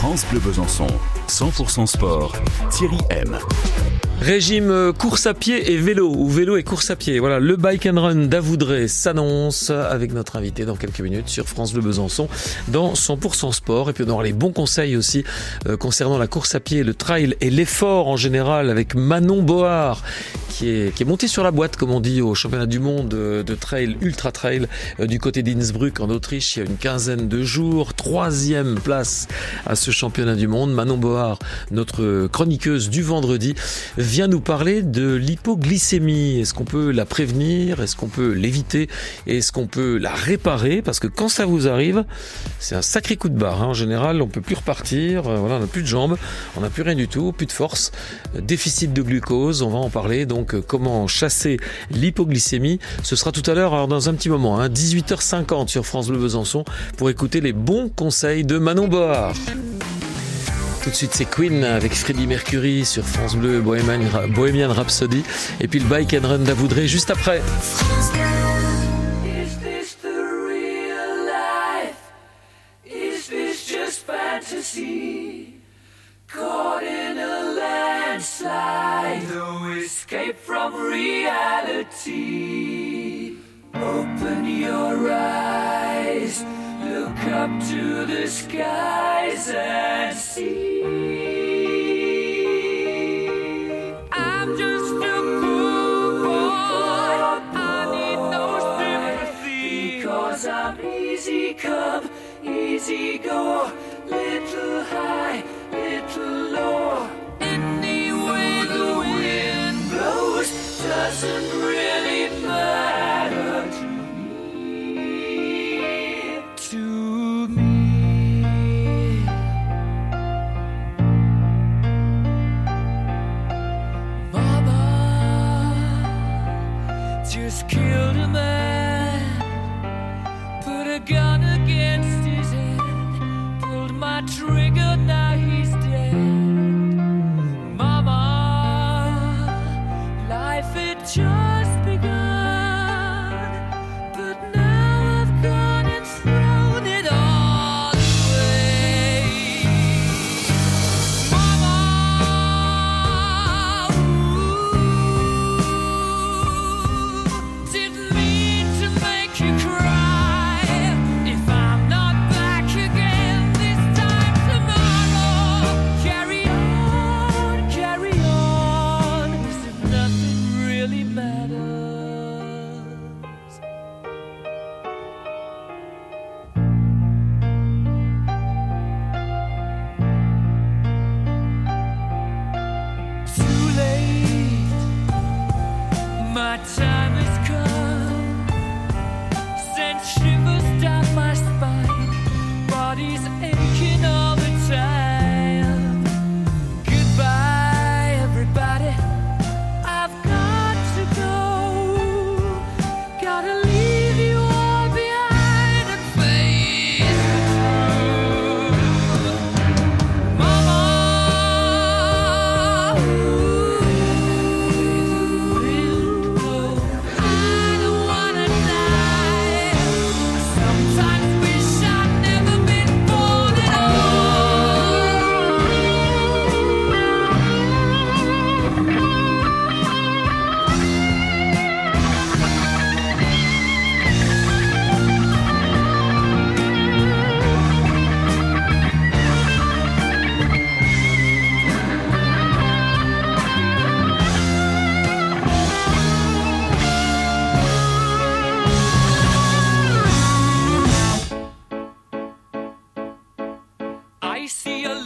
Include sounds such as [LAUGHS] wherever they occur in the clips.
France Bleu Besançon, 100% sport, Thierry M. Régime euh, course à pied et vélo, ou vélo et course à pied. Voilà, le Bike and Run d'Avoudré s'annonce avec notre invité dans quelques minutes sur France Bleu Besançon dans 100% sport. Et puis on aura les bons conseils aussi euh, concernant la course à pied, le trail et l'effort en général avec Manon Board qui est, qui est monté sur la boîte, comme on dit, au championnat du monde de trail, ultra trail, euh, du côté d'Innsbruck en Autriche il y a une quinzaine de jours. Troisième place à ce championnat du monde. Manon Board, notre chroniqueuse du vendredi, vient nous parler de l'hypoglycémie. Est-ce qu'on peut la prévenir? Est-ce qu'on peut l'éviter? Est-ce qu'on peut la réparer? Parce que quand ça vous arrive, c'est un sacré coup de barre. Hein. En général, on peut plus repartir. Euh, on n'a plus de jambes, on n'a plus rien du tout, plus de force, déficit de glucose. On va en parler. Donc, euh, comment chasser l'hypoglycémie Ce sera tout à l'heure, dans un petit moment, hein, 18h50 sur France Bleu Besançon, pour écouter les bons conseils de Manon Board. Tout de suite, c'est Queen avec Freddie Mercury sur France Bleu, Bohemian, Rhapsody. Et puis le Bike and Run d'Avoudré juste après. Caught in a landslide, no escape from reality. Open your eyes. Look up to the skies and see. Easy go. Little high, little low. Any way the wind blows doesn't really matter to just killed a man,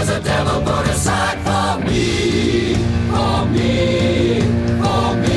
has a devil put aside for me, for me, for me.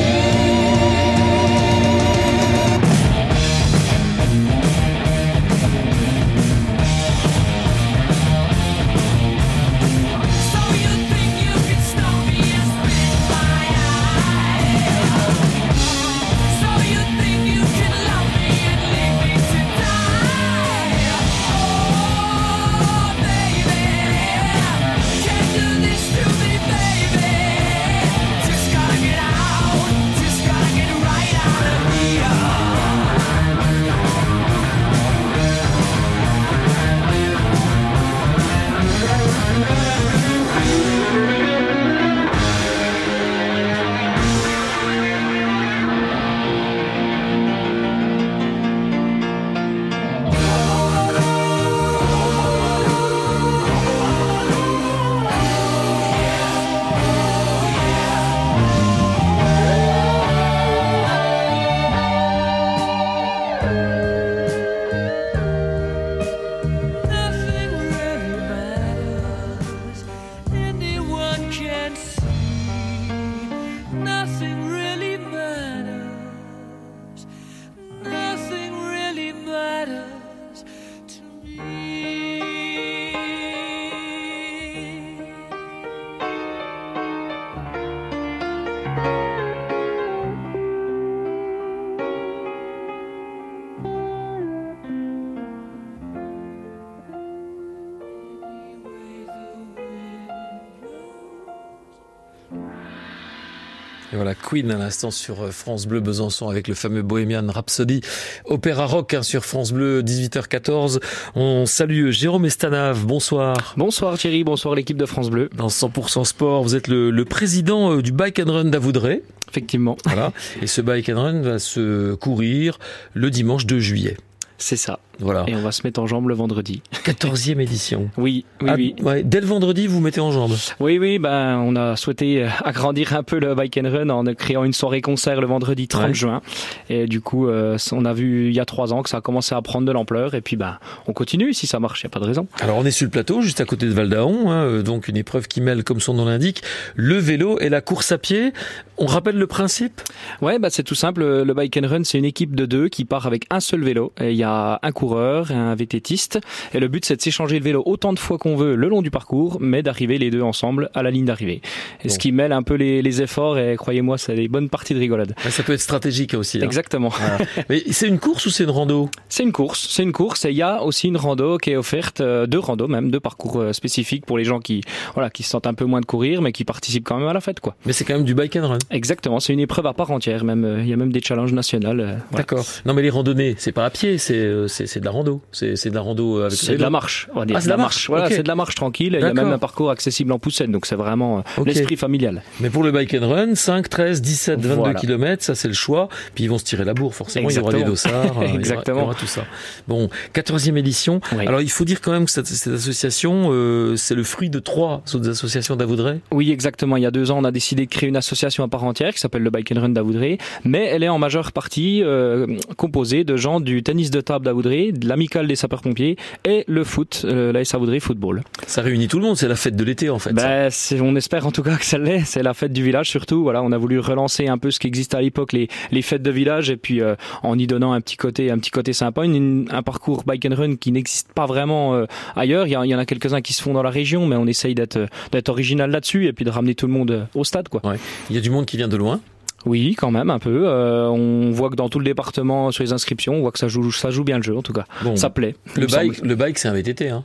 Et voilà, Queen à l'instant sur euh, France Bleu Besançon avec le fameux Bohemian Rhapsody. Opéra rock hein, sur France Bleu, 18h14. On salue Jérôme Estanav, bonsoir. Bonsoir Thierry, bonsoir l'équipe de France Bleu. Dans 100% Sport, vous êtes le, le président euh, du Bike and Run d'Avoudré. Effectivement, Voilà. Et ce Bike and Run va se courir le dimanche 2 juillet. c'est ça. Voilà. Et on va se mettre en jambe le vendredi. 14e édition. [LAUGHS] Oui, oui, Ah, oui. ouais, dès le vendredi, vous mettez en jambes. Oui, oui, ben, on a souhaité euh, agrandir un peu le Bike and Run en créant une soirée concert le vendredi 30 Ouais. juin. Et du coup, euh, on a vu il y a trois ans que ça a commencé à prendre de l'ampleur. Et puis, ben, on continue. Si ça marche, il n'y a pas de raison. Alors on est sur le plateau, juste à côté de Valdaon, hein, euh, donc une épreuve qui mêle, comme son nom l'indique, le vélo et la course à pied. On rappelle le principe? Ouais, bah, c'est tout simple. Le Bike and Run, c'est une équipe de deux qui part avec un seul vélo. Et il y a un coureur et un VTTiste. Et le but, c'est de s'échanger le vélo autant de fois qu'on veut le long du parcours, mais d'arriver les deux ensemble à la ligne d'arrivée. Et Bon. ce qui mêle un peu les, les efforts. Et croyez-moi, c'est des bonnes parties de rigolade. Ça peut être stratégique aussi. hein. Exactement. Voilà. [LAUGHS] Mais c'est une course ou c'est une rando? C'est une course, c'est une course et il y a aussi une rando qui est offerte, euh, deux randos même, deux parcours euh, spécifiques pour les gens qui, voilà, qui se sentent un peu moins de courir mais qui participent quand même à la fête quoi. Mais c'est quand même du bike and run. Exactement, c'est une épreuve à part entière même, euh, il y a même des challenges nationaux. euh, voilà. D'accord. Non mais les randonnées, c'est pas à pied, c'est c'est de la rando. C'est de la rando avec C'est de la marche, on va dire. Ah, c'est de la marche, Voilà, c'est de la marche tranquille. Il y a même un parcours accessible en poussette, donc c'est vraiment euh, l'esprit familial. Mais pour le bike and run, 5, 13, 17, 22 Voilà. km, ça c'est le choix. Puis ils vont se tirer la bourre, forcément. Il y aura des Exactement. dossards, [LAUGHS] euh, il y aura- Exactement. il y aura tout ça. Bon, 14e édition. Oui. Alors il faut dire quand même que cette, cette association, euh, c'est le fruit de trois autres associations d'Avoudrey. Oui, exactement. Il y a deux ans, on a décidé de créer une association à part entière qui s'appelle le Bike and Run d'Avoudré, mais elle est en majeure partie euh, composée de gens du tennis de table de l'amicale des sapeurs-pompiers et le foot, euh, l'AS Avoudré Football. Ça réunit tout le monde, c'est la fête de l'été en fait. Ben, on espère en tout cas que ça l'est. C'est la fête du village surtout. Voilà, on a voulu relancer un peu ce qui existait à l'époque, les, les fêtes de village, et puis euh, en y donnant un petit côté, un petit côté sympa, une- une- un parcours bike and run qui n'existe pas vraiment euh, ailleurs. Il y, en a quelques-uns qui se font dans la région, mais on essaye d'être original là-dessus et puis de ramener tout le monde au stade, quoi. Il y a du monde qui vient de loin. Oui, quand même un peu. Euh, on voit que dans tout le département sur les inscriptions, on voit que ça joue, ça joue bien le jeu en tout cas. Bon, Ça plaît. le semble. bike, le bike c'est un VTT. Hein.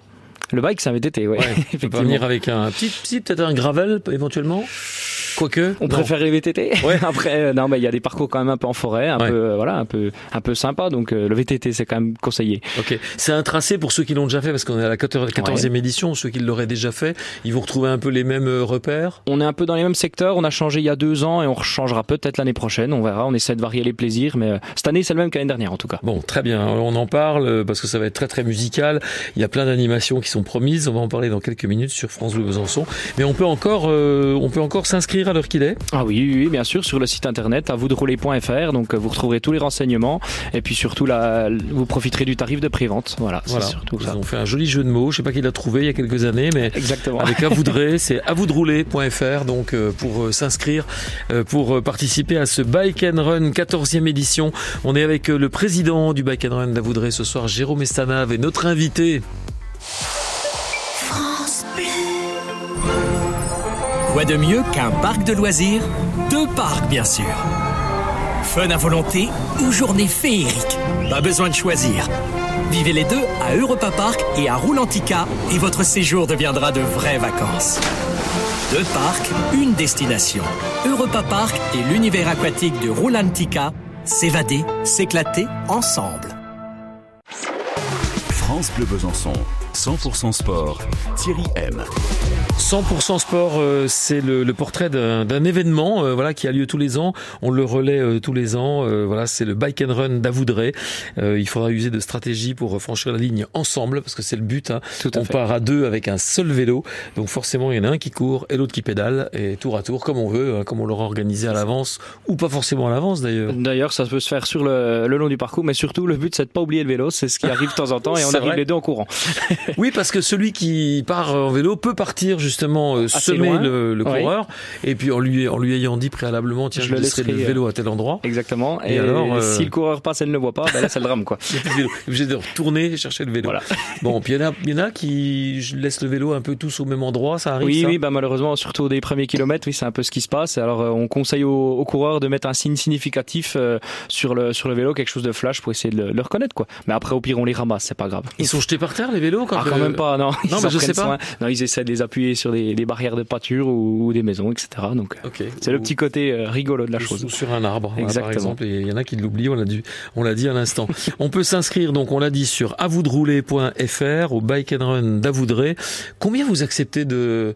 Le bike, c'est un VTT, ouais. Ouais, [LAUGHS] effectivement. venir avec un petit, petit peut-être un gravel éventuellement. Quoique. On non. préfère les VTT. Ouais. [LAUGHS] Après, euh, non, mais il y a des parcours quand même un peu en forêt, un Ouais. peu, euh, voilà, un peu, un peu sympa. Donc euh, le VTT, c'est quand même conseillé. Ok, c'est un tracé pour ceux qui l'ont déjà fait parce qu'on est à la 14 14e édition. Ceux qui l'auraient déjà fait, ils vont retrouver un peu les mêmes repères. On est un peu dans les mêmes secteurs. On a changé il y a deux ans et on changera peut-être l'année prochaine. On verra. On essaie de varier les plaisirs, mais euh, cette année, c'est le même qu'année dernière en tout cas. Bon, très bien. On en parle parce que ça va être très très musical. Il y a plein d'animations qui sont promises. On va en parler dans quelques minutes sur France Bleu Besançon. Mais on peut encore, euh, on peut encore s'inscrire à l'heure qu'il est Ah oui, oui, oui, bien sûr, sur le site internet à rouler.fr. Donc, euh, vous retrouverez tous les renseignements. Et puis surtout, là, vous profiterez du tarif de prévente. Voilà, c'est Voilà. surtout Ils ça. ont fait un joli jeu de mots. Je sais pas qui l'a trouvé il y a quelques années, mais Exactement. avec à vous de rouler, c'est à vous de rouler.fr donc euh, pour euh, s'inscrire pour participer à ce Bike and Run 14e édition. On est avec le président du Bike and Run d'Avoudrey ce soir, Jérôme Estanave et notre invité. Quoi de mieux qu'un parc de loisirs? Deux parcs, bien sûr. Fun à volonté ou journée féerique? Pas besoin de choisir. Vivez les deux à Europa Park et à Roulantica et votre séjour deviendra de vraies vacances. Deux parcs, une destination. Europa Park et l'univers aquatique de Roulantica. S'évader, s'éclater ensemble. France Bleu Besançon, 100% sport, Thierry M. 100% sport, euh, c'est le, le portrait d'un événement euh, voilà qui a lieu tous les ans. On le relaie euh, tous les ans. Euh, voilà, c'est le Bike and Run d'Avoudrey. Euh, il faudra user de stratégie pour franchir la ligne ensemble parce que c'est le but. hein. Tout On fait. part à deux avec un seul vélo, donc forcément il y en a un qui court et l'autre qui pédale et tour à tour comme on veut, hein, comme on l'aura organisé à l'avance ou pas forcément à l'avance d'ailleurs. D'ailleurs, ça peut se faire sur le, le long du parcours, mais surtout le but c'est de pas oublier le vélo, c'est ce qui arrive de temps en temps et on arrive vrai. les deux en courant. Oui, parce que celui qui part en vélo peut partir justement euh, semer loin. le, le Oui. coureur et puis en lui en lui ayant dit préalablement tiens Je je, le laisserai le vélo à tel endroit. Exactement. Et Et, alors, euh, si le coureur passe et ne le voit pas, ben là c'est le drame quoi. [LAUGHS] Plus de retourner et chercher le vélo. Voilà. Bon, puis il y, en a- y en a qui laissent le vélo un peu tous au même endroit, ça arrive Oui, ça oui, bah malheureusement, surtout des premiers kilomètres, oui, c'est un peu ce qui se passe. Alors, euh, on conseille aux, aux coureurs de mettre un signe significatif euh, sur le sur le vélo, quelque chose de flash pour essayer de le, le reconnaître, quoi. Mais après, au pire, on les ramasse, c'est pas grave. Ils sont jetés par terre les vélos quand, Ah, quand euh, même pas, non. Ils Non, mais je sais pas. soin. Non, ils essaient de les appuyer sur des, des barrières de pâture ou, ou des maisons, etc. Donc, euh, c'est le petit côté euh, rigolo de la ou chose. sur un arbre, par Exactement. exemple. Et il y en a qui l'oublient, on l'a dit, on l'a dit à l'instant. [LAUGHS] on peut s'inscrire, donc on l'a dit, sur avoudrouler.fr au Bike and Run d'Avoudrey. Combien vous acceptez de,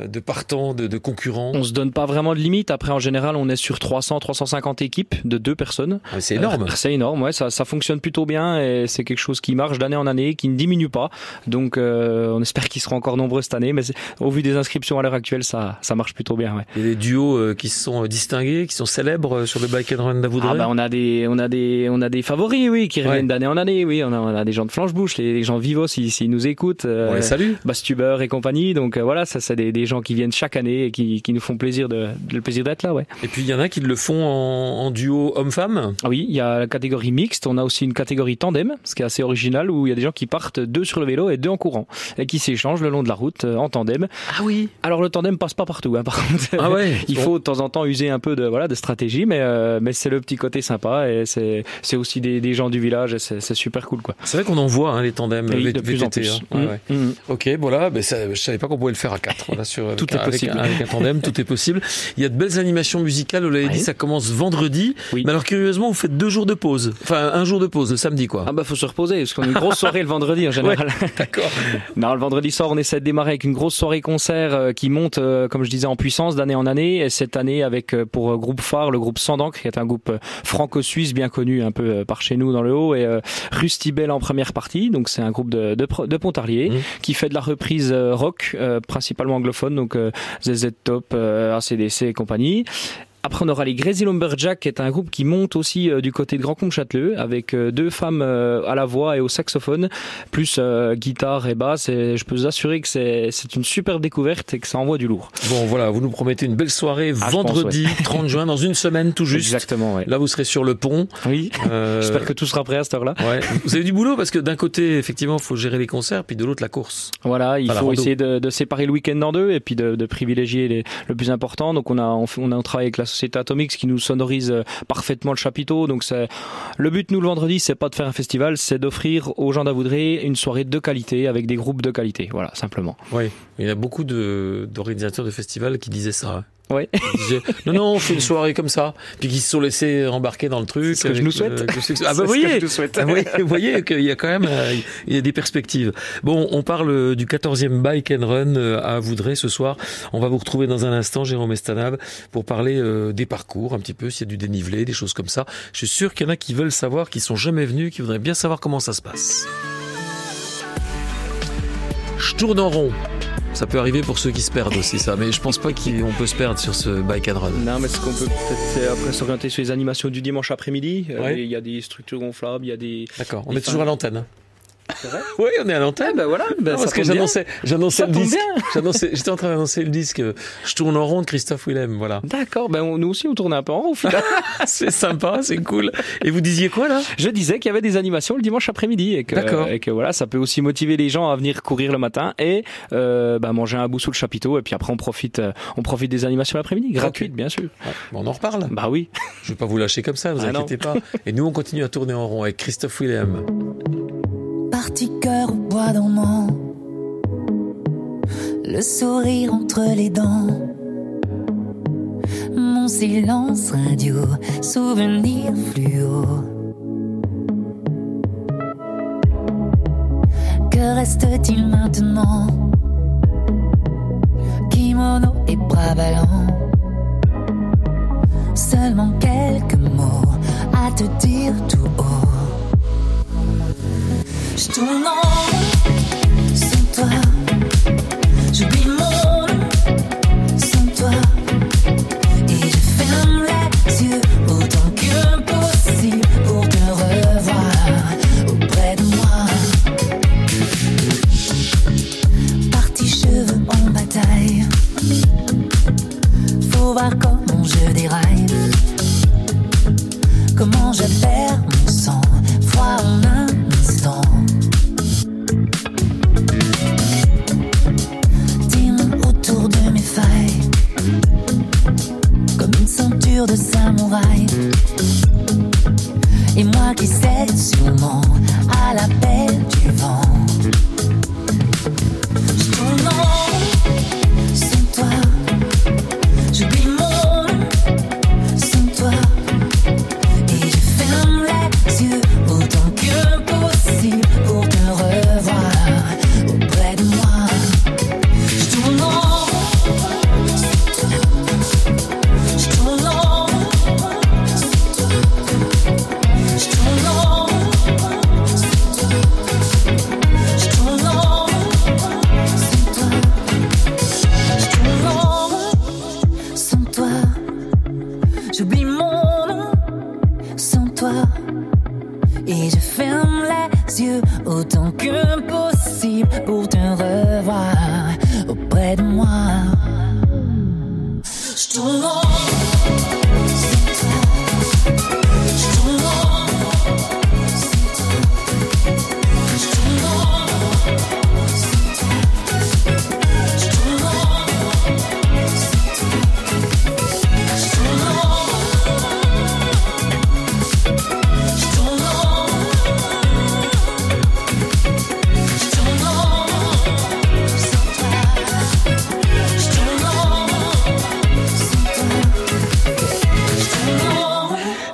de partants, de, de concurrents On se donne pas vraiment de limite. Après, en général, on est sur 300, 350 équipes de deux personnes. Ouais, C'est énorme. Euh, C'est énorme, ouais, ça, ça fonctionne plutôt bien et c'est quelque chose qui marche d'année en année, qui ne diminue pas. Donc euh, on espère qu'ils seront encore nombreux cette année, mais au vu des inscriptions à l'heure actuelle, ça, ça marche plutôt bien. Ouais. Il y a des duos euh, qui se sont euh, distingués, qui sont célèbres euh, sur le Bike and Run. Ah bah on a des on a des on a des favoris oui qui reviennent d'année en année oui on a, on a des gens de Flanche-Bouche les, les gens Vivos s'ils s'ils nous écoutent euh, On les salue. Bastuber et compagnie donc euh, voilà ça c'est des, des gens qui viennent chaque année et qui, qui nous font plaisir de, de- le plaisir d'être là ouais Et puis il y en a qui le font en, en duo homme-femme? Ah oui, il y a la catégorie mixte, on a aussi une catégorie tandem, ce qui est assez original, où il y a des gens qui partent deux sur le vélo et deux en courant, et qui s'échangent le long de la route euh, en tandem. Ah oui. Alors le tandem passe pas partout, hein, par contre. Ah ouais. [LAUGHS] Il faut de temps en temps user un peu de voilà de stratégie, mais euh, mais c'est le petit côté sympa et c'est c'est aussi des, des gens du village et c'est super cool quoi. C'est vrai qu'on en voit hein, les tandems Oui, de plus en VTT, plus. hein. Ouais, Mm, ouais. mm. Ok, voilà, ben ça, je savais pas qu'on pouvait le faire à quatre. Voilà, avec, Tout est avec- possible. Avec, un tandem, [LAUGHS] tout est possible. Il y a de belles animations musicales, l'avait Oui. dit, ça commence vendredi. Oui. Mais alors curieusement, vous faites deux jours de pause. Enfin, un jour de pause, le samedi quoi. Ah bah faut se reposer parce qu'on a une grosse soirée le vendredi en général. [LAUGHS] D'accord. [LAUGHS] Non, le vendredi soir, on essaie de démarrer avec une grosse soirée concert euh, qui monte, euh, comme je disais, en puissance d'année en année. Et cette année, avec euh, pour groupe phare, le groupe Sans d'encre, qui est un groupe franco-suisse bien connu un peu par chez nous dans le haut, et Rusty Bell en première partie. Donc c'est un groupe de, de, de Pontarlier Mhm. qui fait de la reprise rock, principalement anglophone, donc euh, ZZ Top, euh, ACDC et compagnie. Après, on aura les Crazy Lumberjack, qui est un groupe qui monte aussi euh, du côté de Grand Combe-Châteleux, avec euh, deux femmes euh, à la voix et au saxophone, plus guitare et basse. Et je peux vous assurer que c'est une superbe découverte et que ça envoie du lourd. Bon, voilà, vous nous promettez une belle soirée Ah, pense, vendredi 30 [LAUGHS] juin, dans une semaine tout juste. Exactement, ouais. Là, vous serez sur le pont. Oui. J'espère que tout sera prêt à cette heure-là. ouais. [LAUGHS] Vous avez du boulot parce que d'un côté, effectivement, il faut gérer les concerts, puis de l'autre, la course. Voilà, il Enfin, faut essayer de, de séparer le week-end en deux et puis de, de privilégier les- le plus important. Donc on a on, on a un travail avec la société Atomix qui nous sonorise euh, parfaitement le chapiteau. Donc c'est le but nous le vendredi, c'est pas de faire un festival, c'est d'offrir aux gens d'Avoudré une soirée de qualité avec des groupes de qualité. Voilà, simplement. Oui. Il y a beaucoup de- d'organisateurs de, festivals qui disaient ça. Ouais. Ils disaient, non, non, on fait une soirée comme ça. Puis qui se sont laissés embarquer dans le truc. C'est ce que je nous souhaite. le- le succès. [LAUGHS] Ah, bah, ce que voyez. Ah, vous voyez qu'il y a quand même euh, il y a des perspectives. Bon, on parle du 14e Bike and Run euh, à Voudrey ce soir. On va vous retrouver dans un instant, Jérôme Estanave, pour parler euh, des parcours un petit peu, s'il y a du dénivelé, des choses comme ça. Je suis sûr qu'il y en a qui veulent savoir, qui sont jamais venus, qui voudraient bien savoir comment ça se passe. Je tourne en rond. Ça peut arriver pour ceux qui se perdent aussi, ça. Mais je pense pas qu'on peut se perdre sur ce bike and run. Non, mais ce qu'on peut peut-être après s'orienter sur les animations du dimanche après-midi. Euh, Ouais. Il y a des structures gonflables, il y a des. D'accord. On est toujours à l'antenne. Oui, on est à l'antenne. Ah, ben voilà, ben Non, parce que j'annonçais, j'annonçais Ça le disque. [LAUGHS] J'étais en train d'annoncer le disque. Je tourne en rond de Christophe Willem, voilà. D'accord, ben nous aussi on tourne un peu en rond [LAUGHS] c'est sympa, c'est cool. Et vous disiez quoi là? Je disais qu'il y avait des animations le dimanche après-midi et que, et que voilà, ça peut aussi motiver les gens à venir courir le matin et euh, bah, manger un bout sous le chapiteau et puis après on profite, euh, on profite des animations l'après-midi, gratuites bien sûr. Bon, On en reparle. Bah oui. Je vais pas vous lâcher comme ça, vous Ah non. inquiétez pas. Et nous, on continue à tourner en rond avec Christophe Willem. Parti cœur au bois dormant, le sourire entre les dents. Mon silence radio, souvenir fluo. Que reste-t-il maintenant? Kimono et bras ballants. Seulement quelques de samouraï. Et moi qui cède sûrement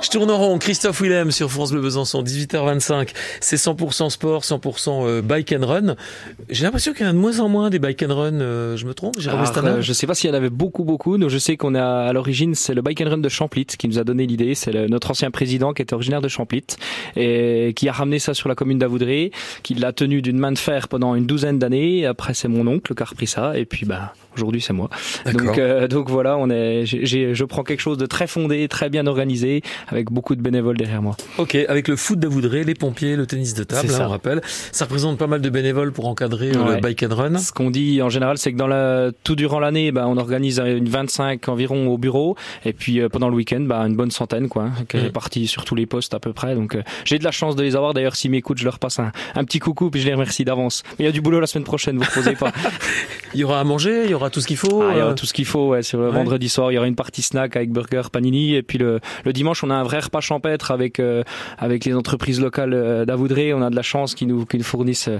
Je tourne en rond, Christophe Willem sur France Bleu Besançon, 18h25. C'est 100% sport, 100% euh, bike and run. J'ai l'impression qu'il y en a de moins en moins des bike and run, euh, je me trompe, Jérôme Alors, Estana euh, je sais pas s'il y en avait beaucoup, beaucoup. Nous, je sais qu'on a à l'origine, c'est le Bike and Run de Champlit qui nous a donné l'idée. C'est notre ancien président qui est originaire de Champlit et qui a ramené ça sur la commune d'Avoudré, qui l'a tenu d'une main de fer pendant une douzaine d'années. Après, c'est mon oncle qui a repris ça et puis bah aujourd'hui c'est moi. Donc, euh, donc voilà, on est, je prends quelque chose de très fondé, très bien organisé, avec beaucoup de bénévoles derrière moi. Ok, avec le foot d'Avoudré, les pompiers, le tennis de table, C'est hein, ça. on rappelle. Ça représente pas mal de bénévoles pour encadrer euh, Ouais. le bike and run. Ce qu'on dit en général, c'est que dans la, tout durant l'année, bah, on organise une 25 environ au bureau, et puis euh, pendant le week-end, bah, une bonne centaine, quoi, hein, qui est Mhm. répartie sur tous les postes à peu près. Donc euh, j'ai de la chance de les avoir. D'ailleurs, s'ils m'écoutent, je leur passe un, un petit coucou, puis je les remercie d'avance. Mais il y a du boulot la semaine prochaine, vous reposez pas. [LAUGHS] Il y aura à manger, il y aura tout ce qu'il faut. Ah, il y aura tout ce qu'il faut. Ouais, sur le Ouais. vendredi soir, il y aura une partie snack avec burger, panini, et puis le, le dimanche, on a un vrai repas champêtre avec euh, avec les entreprises locales euh, d'Avoudré. On a de la chance qu'ils nous qu'ils nous fournissent euh,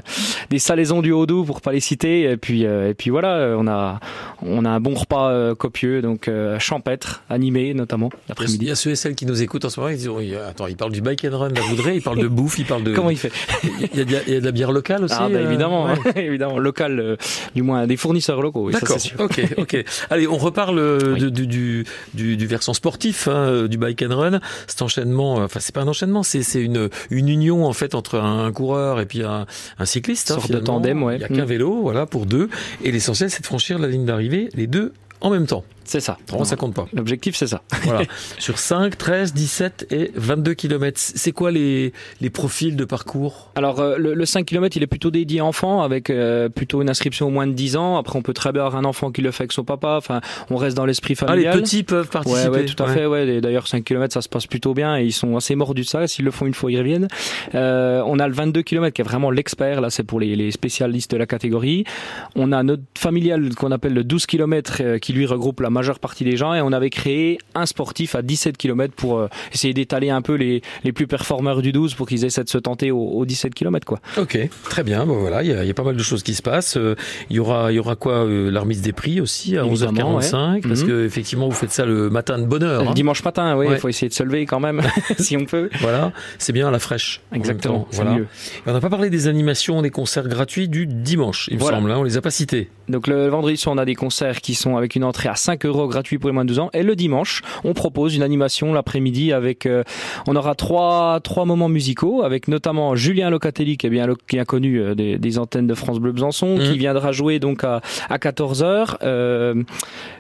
des salaisons du Haut-Doubs pour pas les citer. Et puis et puis voilà, on a on a un bon repas copieux, donc champêtre, animé notamment Il y l'après-midi. a ceux et celles qui nous écoutent en ce moment, ils disent, oui, attends, il parle du bike and run d'Avoudré, il parle de bouffe, il parle de... Comment il fait? Il, y a de la, il y a de la bière locale aussi Ah bah, évidemment, ouais. [LAUGHS] évidemment, local, euh, du moins des fournisseurs locaux. oui, D'accord. Ok, ok. Allez, on reparle [LAUGHS] Oui. de- du, du, versant sportif hein, du bike and run. C'est en enchaînement. euh, Enfin, c'est pas un enchaînement, c'est une une union en fait entre un, coureur et puis un, un cycliste. hein, Sorte de tandem, ouais. Il y a qu'un Mm. vélo, voilà, pour deux. Et l'essentiel, c'est de franchir la ligne d'arrivée, les deux en même temps. C'est ça. Vraiment, ça compte pas. L'objectif, c'est ça. Voilà. [LAUGHS] Sur 5, 13, 17 et 22 km. C'est quoi les, les profils de parcours? Alors euh, le, le 5 km il est plutôt dédié enfant avec euh, plutôt une inscription au moins de 10 ans. Après on peut très bien avoir un enfant qui le fait avec son papa. Enfin on reste dans l'esprit Ah, les familial. petits peuvent Ouais, participer. ouais, tout à fait. Ouais. D'ailleurs, 5 km, ça se passe plutôt bien et ils sont assez mordus de ça. S'ils le font une fois, ils reviennent. Euh, on a le 22 km qui est vraiment l'expert. Là, c'est pour les, les spécialistes de la catégorie. On a notre familial qu'on appelle le 12 km euh, qui lui regroupe la majeure partie des gens et on avait créé un sportif à 17 km pour euh, essayer d'étaler un peu les, les plus performeurs du 12 pour qu'ils essaient de se tenter au, au 17 km, quoi. Ok, très bien. Bon, voilà, il y, a- il y a pas mal de choses qui se passent. Euh, Il y aura, y aura quoi euh, La remise des prix aussi à Évidemment, 11h45 parce Mhm. que effectivement, vous faites ça le matin de bonne heure. Le hein. dimanche matin, oui, il Ouais. faut essayer de se lever quand même, [LAUGHS] [LAUGHS] si on peut. Voilà, c'est bien à la fraîche. Exactement, Voilà. mieux. On n'a pas parlé des animations, des concerts gratuits du dimanche, il me semble. Hein, on les a pas cités. Donc le vendredi soir, on a des concerts qui sont avec une entrée à 5 euros gratuit pour les moins de 12 ans. Et le dimanche, on propose une animation l'après-midi avec, euh, on aura trois, trois moments musicaux avec notamment Julien Locatelli qui est bien, bien connu euh, des, des antennes de France Bleu Besançon, Mhm. qui viendra jouer donc à, à 14h euh,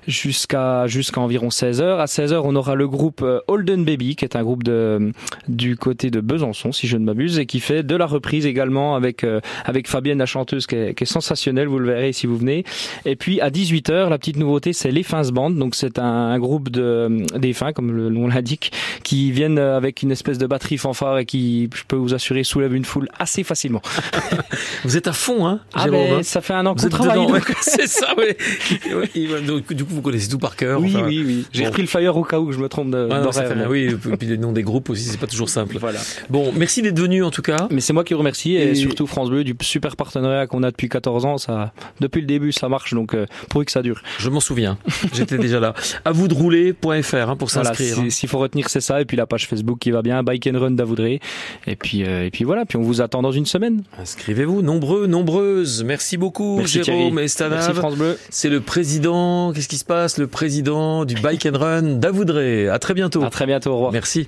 jusqu'à jusqu'à environ 16h. À 16h, on aura le groupe Holden Baby qui est un groupe de, du côté de Besançon, si je ne m'abuse, et qui fait de la reprise également avec, avec Fabienne, la chanteuse, qui est, qui est sensationnelle, vous le verrez si vous venez. Et puis à 18h, la petite nouveauté, c'est les Fins Band. Donc c'est un, un groupe de des fins, comme le nom l'indique, qui viennent euh, avec une espèce de batterie fanfare et qui, je peux vous assurer, soulève une foule assez facilement. [LAUGHS] Vous êtes à fond, hein, Ah Jérôme, ben, hein ça fait un an Vous qu'on travaille. [LAUGHS] c'est ça, oui. donc, du coup, vous connaissez tout par cœur. Oui, enfin, oui, oui. J'ai bon. repris le flyer au cas où je me trompe de- Ouais, non, ça fait Oui, et puis les noms des groupes aussi, c'est pas toujours simple. Voilà. Bon, merci d'être venu en tout cas. Mais c'est moi qui vous remercie et, Et- surtout France Bleu du super partenariat qu'on a depuis 14 ans. Ça, depuis le début, ça marche donc euh, pourvu que ça dure. Je m'en souviens. [LAUGHS] J'étais déjà là. À vous de rouler.fr hein, pour Voilà, s'inscrire. si- hein. s'il faut retenir, c'est ça. Et puis la page Facebook qui va bien, Bike and Run d'Avoudré. Et puis, euh, et puis voilà. Puis on vous attend dans une semaine. Inscrivez-vous, nombreux, nombreuses. Merci beaucoup, Merci Jérôme Thierry. et Stanav. Merci France Bleu. C'est le président, qu'est-ce qui se passe? Le président du Bike and Run d'Avoudré. À très bientôt. À très bientôt. Au revoir. Merci.